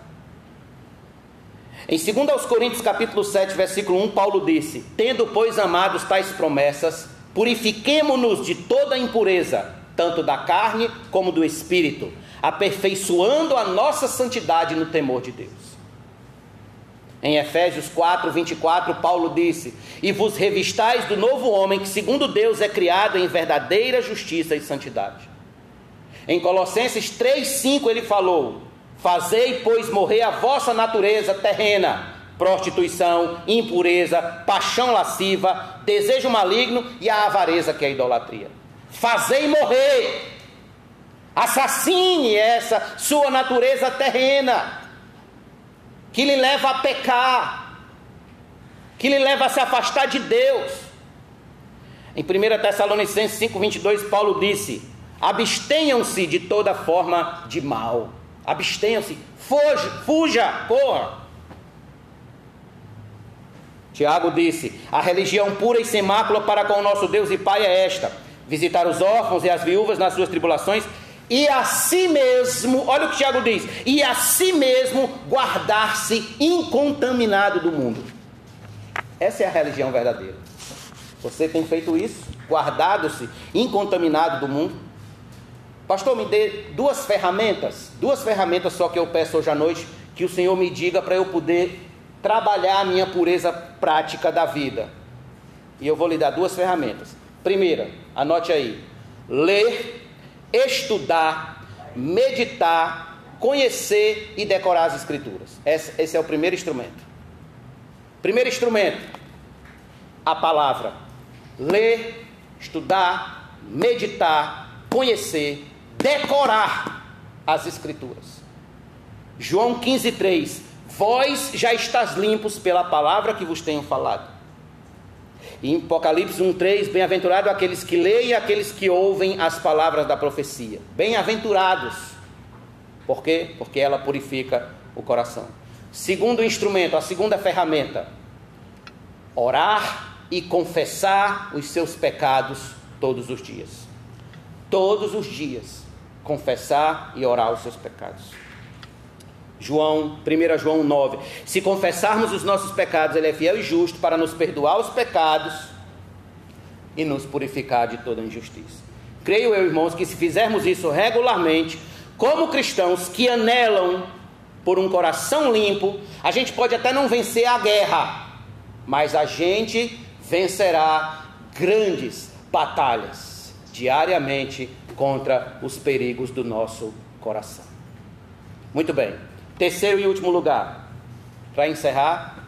Em 2 Coríntios capítulo 7, versículo 1, Paulo disse: Tendo, pois, amados tais promessas, purifiquemo-nos de toda impureza tanto da carne como do espírito, aperfeiçoando a nossa santidade no temor de Deus. Em Efésios 4, 24, Paulo disse: E vos revistais do novo homem, que segundo Deus é criado em verdadeira justiça e santidade. Em Colossenses 3, 5, ele falou: Fazei, pois, morrer a vossa natureza terrena, prostituição, impureza, paixão lasciva, desejo maligno e a avareza, que é a idolatria. Fazei morrer, assassine essa sua natureza terrena que lhe leva a pecar, que lhe leva a se afastar de Deus. Em 1 Tessalonicenses 5,22, Paulo disse: abstenham-se de toda forma de mal. Abstenham-se, fuja, fuja, corra. Tiago disse: A religião pura e sem mácula para com o nosso Deus e Pai é esta: visitar os órfãos e as viúvas nas suas tribulações e a si mesmo, olha o que Tiago diz, e a si mesmo guardar-se incontaminado do mundo. Essa é a religião verdadeira. Você tem feito isso, guardado-se incontaminado do mundo. Pastor, me dê duas ferramentas, duas ferramentas só que eu peço hoje à noite, que o Senhor me diga para eu poder trabalhar a minha pureza prática da vida. E eu vou lhe dar duas ferramentas. Primeira, anote aí: ler estudar, meditar, conhecer e decorar as Escrituras. Esse, é o primeiro instrumento. Primeiro instrumento, a palavra. Ler, estudar, meditar, conhecer, decorar as Escrituras. João 15,3: Vós já estáis limpos pela palavra que vos tenho falado. Em Apocalipse 1,3, bem-aventurado aqueles que leem e aqueles que ouvem as palavras da profecia. Bem-aventurados. Por quê? Porque ela purifica o coração. Segundo instrumento, a segunda ferramenta: orar e confessar os seus pecados todos os dias. Todos os dias, confessar e orar os seus pecados. João, 1 João 9. Se confessarmos os nossos pecados, Ele é fiel e justo para nos perdoar os pecados e nos purificar de toda injustiça. Creio eu, irmãos, que se fizermos isso regularmente, como cristãos que anelam por um coração limpo, a gente pode até não vencer a guerra, mas a gente vencerá grandes batalhas diariamente contra os perigos do nosso coração. Muito bem. Terceiro e último lugar, para encerrar.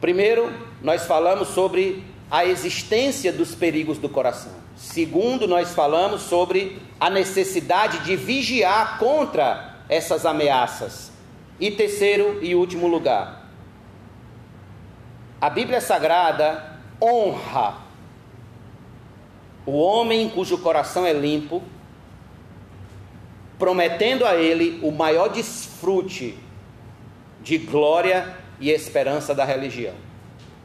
Primeiro, nós falamos sobre a existência dos perigos do coração. Segundo, nós falamos sobre a necessidade de vigiar contra essas ameaças. E terceiro e último lugar, a Bíblia Sagrada honra o homem cujo coração é limpo prometendo a ele o maior desfrute de glória e esperança da religião.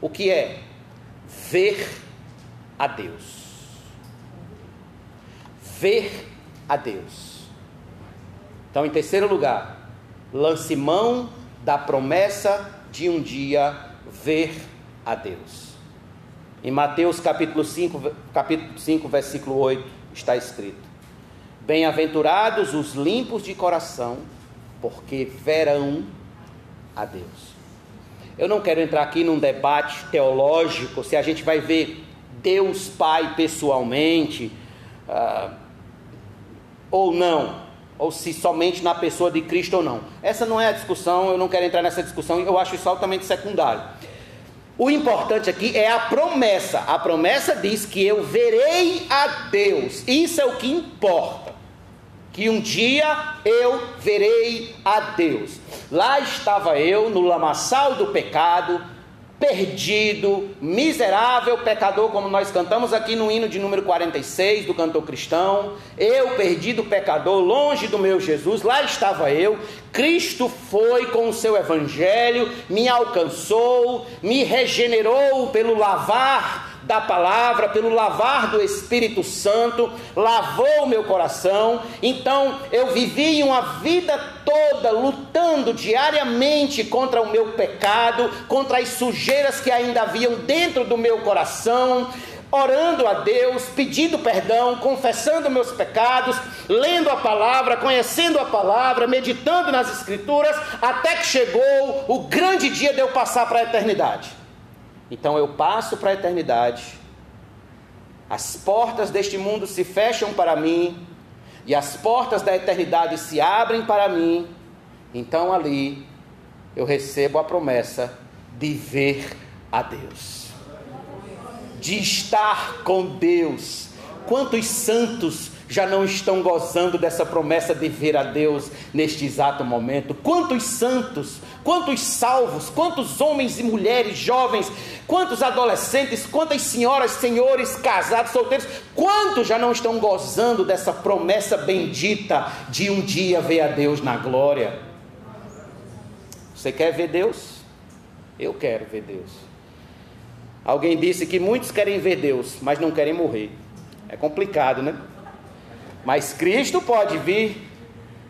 O que é? Ver a Deus. Ver a Deus. Então, em terceiro lugar, lance mão da promessa de um dia ver a Deus. Em Mateus capítulo 5, capítulo 5 versículo 8, está escrito: Bem-aventurados os limpos de coração, porque verão a Deus. Eu não quero entrar aqui num debate teológico se a gente vai ver Deus Pai pessoalmente uh, ou não, ou se somente na pessoa de Cristo ou não. Essa não é a discussão, eu não quero entrar nessa discussão, eu acho isso altamente secundário. O importante aqui é a promessa. A promessa diz que eu verei a Deus. Isso é o que importa que um dia eu verei a Deus. Lá estava eu no lamaçal do pecado, perdido, miserável pecador, como nós cantamos aqui no hino de número 46 do cantor cristão. Eu, perdido pecador, longe do meu Jesus, lá estava eu. Cristo foi com o seu evangelho, me alcançou, me regenerou pelo lavar da palavra, pelo lavar do Espírito Santo, lavou o meu coração. Então eu vivi uma vida toda lutando diariamente contra o meu pecado, contra as sujeiras que ainda haviam dentro do meu coração, orando a Deus, pedindo perdão, confessando meus pecados, lendo a palavra, conhecendo a palavra, meditando nas Escrituras, até que chegou o grande dia de eu passar para a eternidade. Então eu passo para a eternidade, as portas deste mundo se fecham para mim, e as portas da eternidade se abrem para mim, então ali eu recebo a promessa de ver a Deus, de estar com Deus. Quantos santos já não estão gozando dessa promessa de ver a Deus neste exato momento? Quantos santos, quantos salvos, quantos homens e mulheres jovens, quantos adolescentes, quantas senhoras, senhores, casados, solteiros, quantos já não estão gozando dessa promessa bendita de um dia ver a Deus na glória? Você quer ver Deus? Eu quero ver Deus. Alguém disse que muitos querem ver Deus, mas não querem morrer. É complicado, né? Mas Cristo pode vir,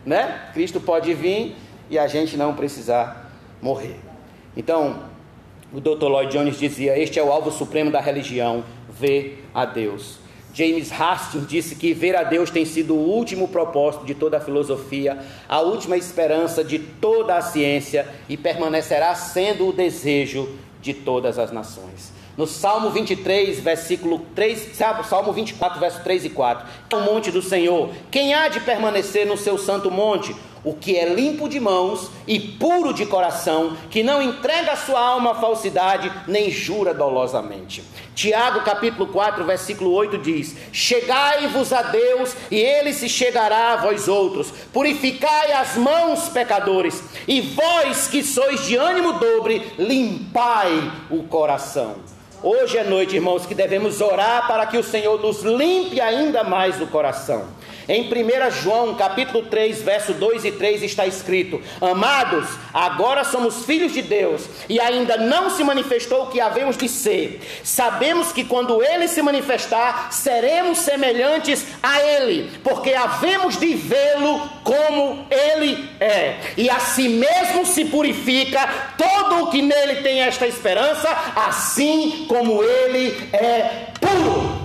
né? Cristo pode vir e a gente não precisar morrer. Então, o Dr. Lloyd Jones dizia: Este é o alvo supremo da religião, ver a Deus. James Hastings disse que ver a Deus tem sido o último propósito de toda a filosofia, a última esperança de toda a ciência e permanecerá sendo o desejo de todas as nações. No Salmo 23, versículo 3, Salmo 24, verso 3 e 4. O monte do Senhor, quem há de permanecer no seu santo monte? O que é limpo de mãos e puro de coração, que não entrega a sua alma à falsidade, nem jura dolosamente. Tiago capítulo 4, versículo 8 diz: Chegai-vos a Deus, e ele se chegará a vós outros. Purificai as mãos, pecadores, e vós que sois de ânimo dobre, limpai o coração. Hoje é noite, irmãos, que devemos orar para que o Senhor nos limpe ainda mais o coração. Em 1 João, capítulo 3, verso 2 e 3 está escrito: Amados, agora somos filhos de Deus, e ainda não se manifestou o que havemos de ser. Sabemos que quando ele se manifestar, seremos semelhantes a ele, porque havemos de vê-lo como ele é. E a si mesmo se purifica todo o que nele tem esta esperança, assim como ele é puro.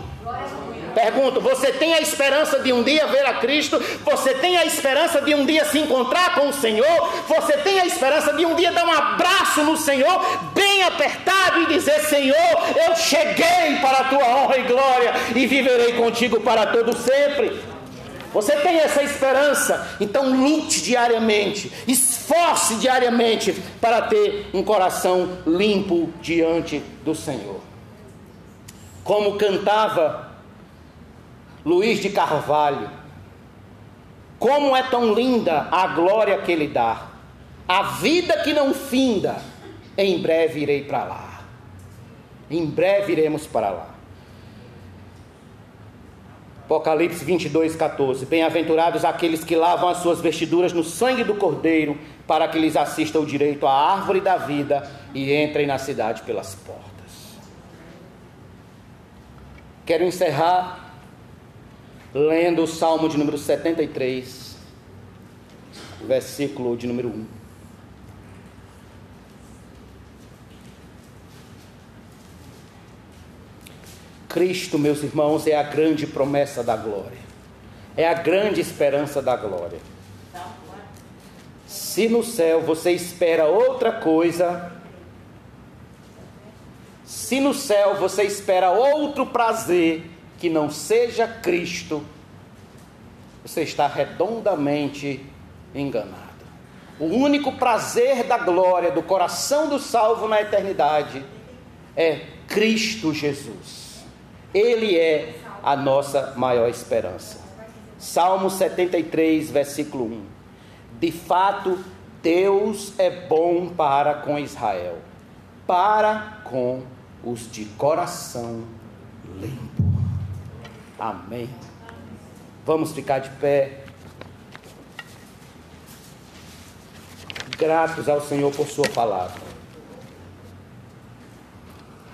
Pergunto: você tem a esperança de um dia ver a Cristo? Você tem a esperança de um dia se encontrar com o Senhor? Você tem a esperança de um dia dar um abraço no Senhor, bem apertado, e dizer: Senhor, eu cheguei para a tua honra e glória e viverei contigo para todo sempre? Você tem essa esperança, então lute diariamente, esforce diariamente para ter um coração limpo diante do Senhor. Como cantava Luiz de Carvalho. Como é tão linda a glória que ele dá. A vida que não finda. Em breve irei para lá. Em breve iremos para lá. Apocalipse 22, 14. Bem-aventurados aqueles que lavam as suas vestiduras no sangue do Cordeiro, para que lhes assista o direito à árvore da vida e entrem na cidade pelas portas. Quero encerrar lendo o Salmo de número 73, versículo de número 1. Cristo, meus irmãos, é a grande promessa da glória, é a grande esperança da glória. Se no céu você espera outra coisa, se no céu você espera outro prazer, que não seja Cristo, você está redondamente enganado. O único prazer da glória do coração do salvo na eternidade é Cristo Jesus. Ele é a nossa maior esperança. Salmo 73, versículo 1. De fato, Deus é bom para com Israel, para com os de coração limpo. Amém. Vamos ficar de pé. Gratos ao Senhor por Sua palavra.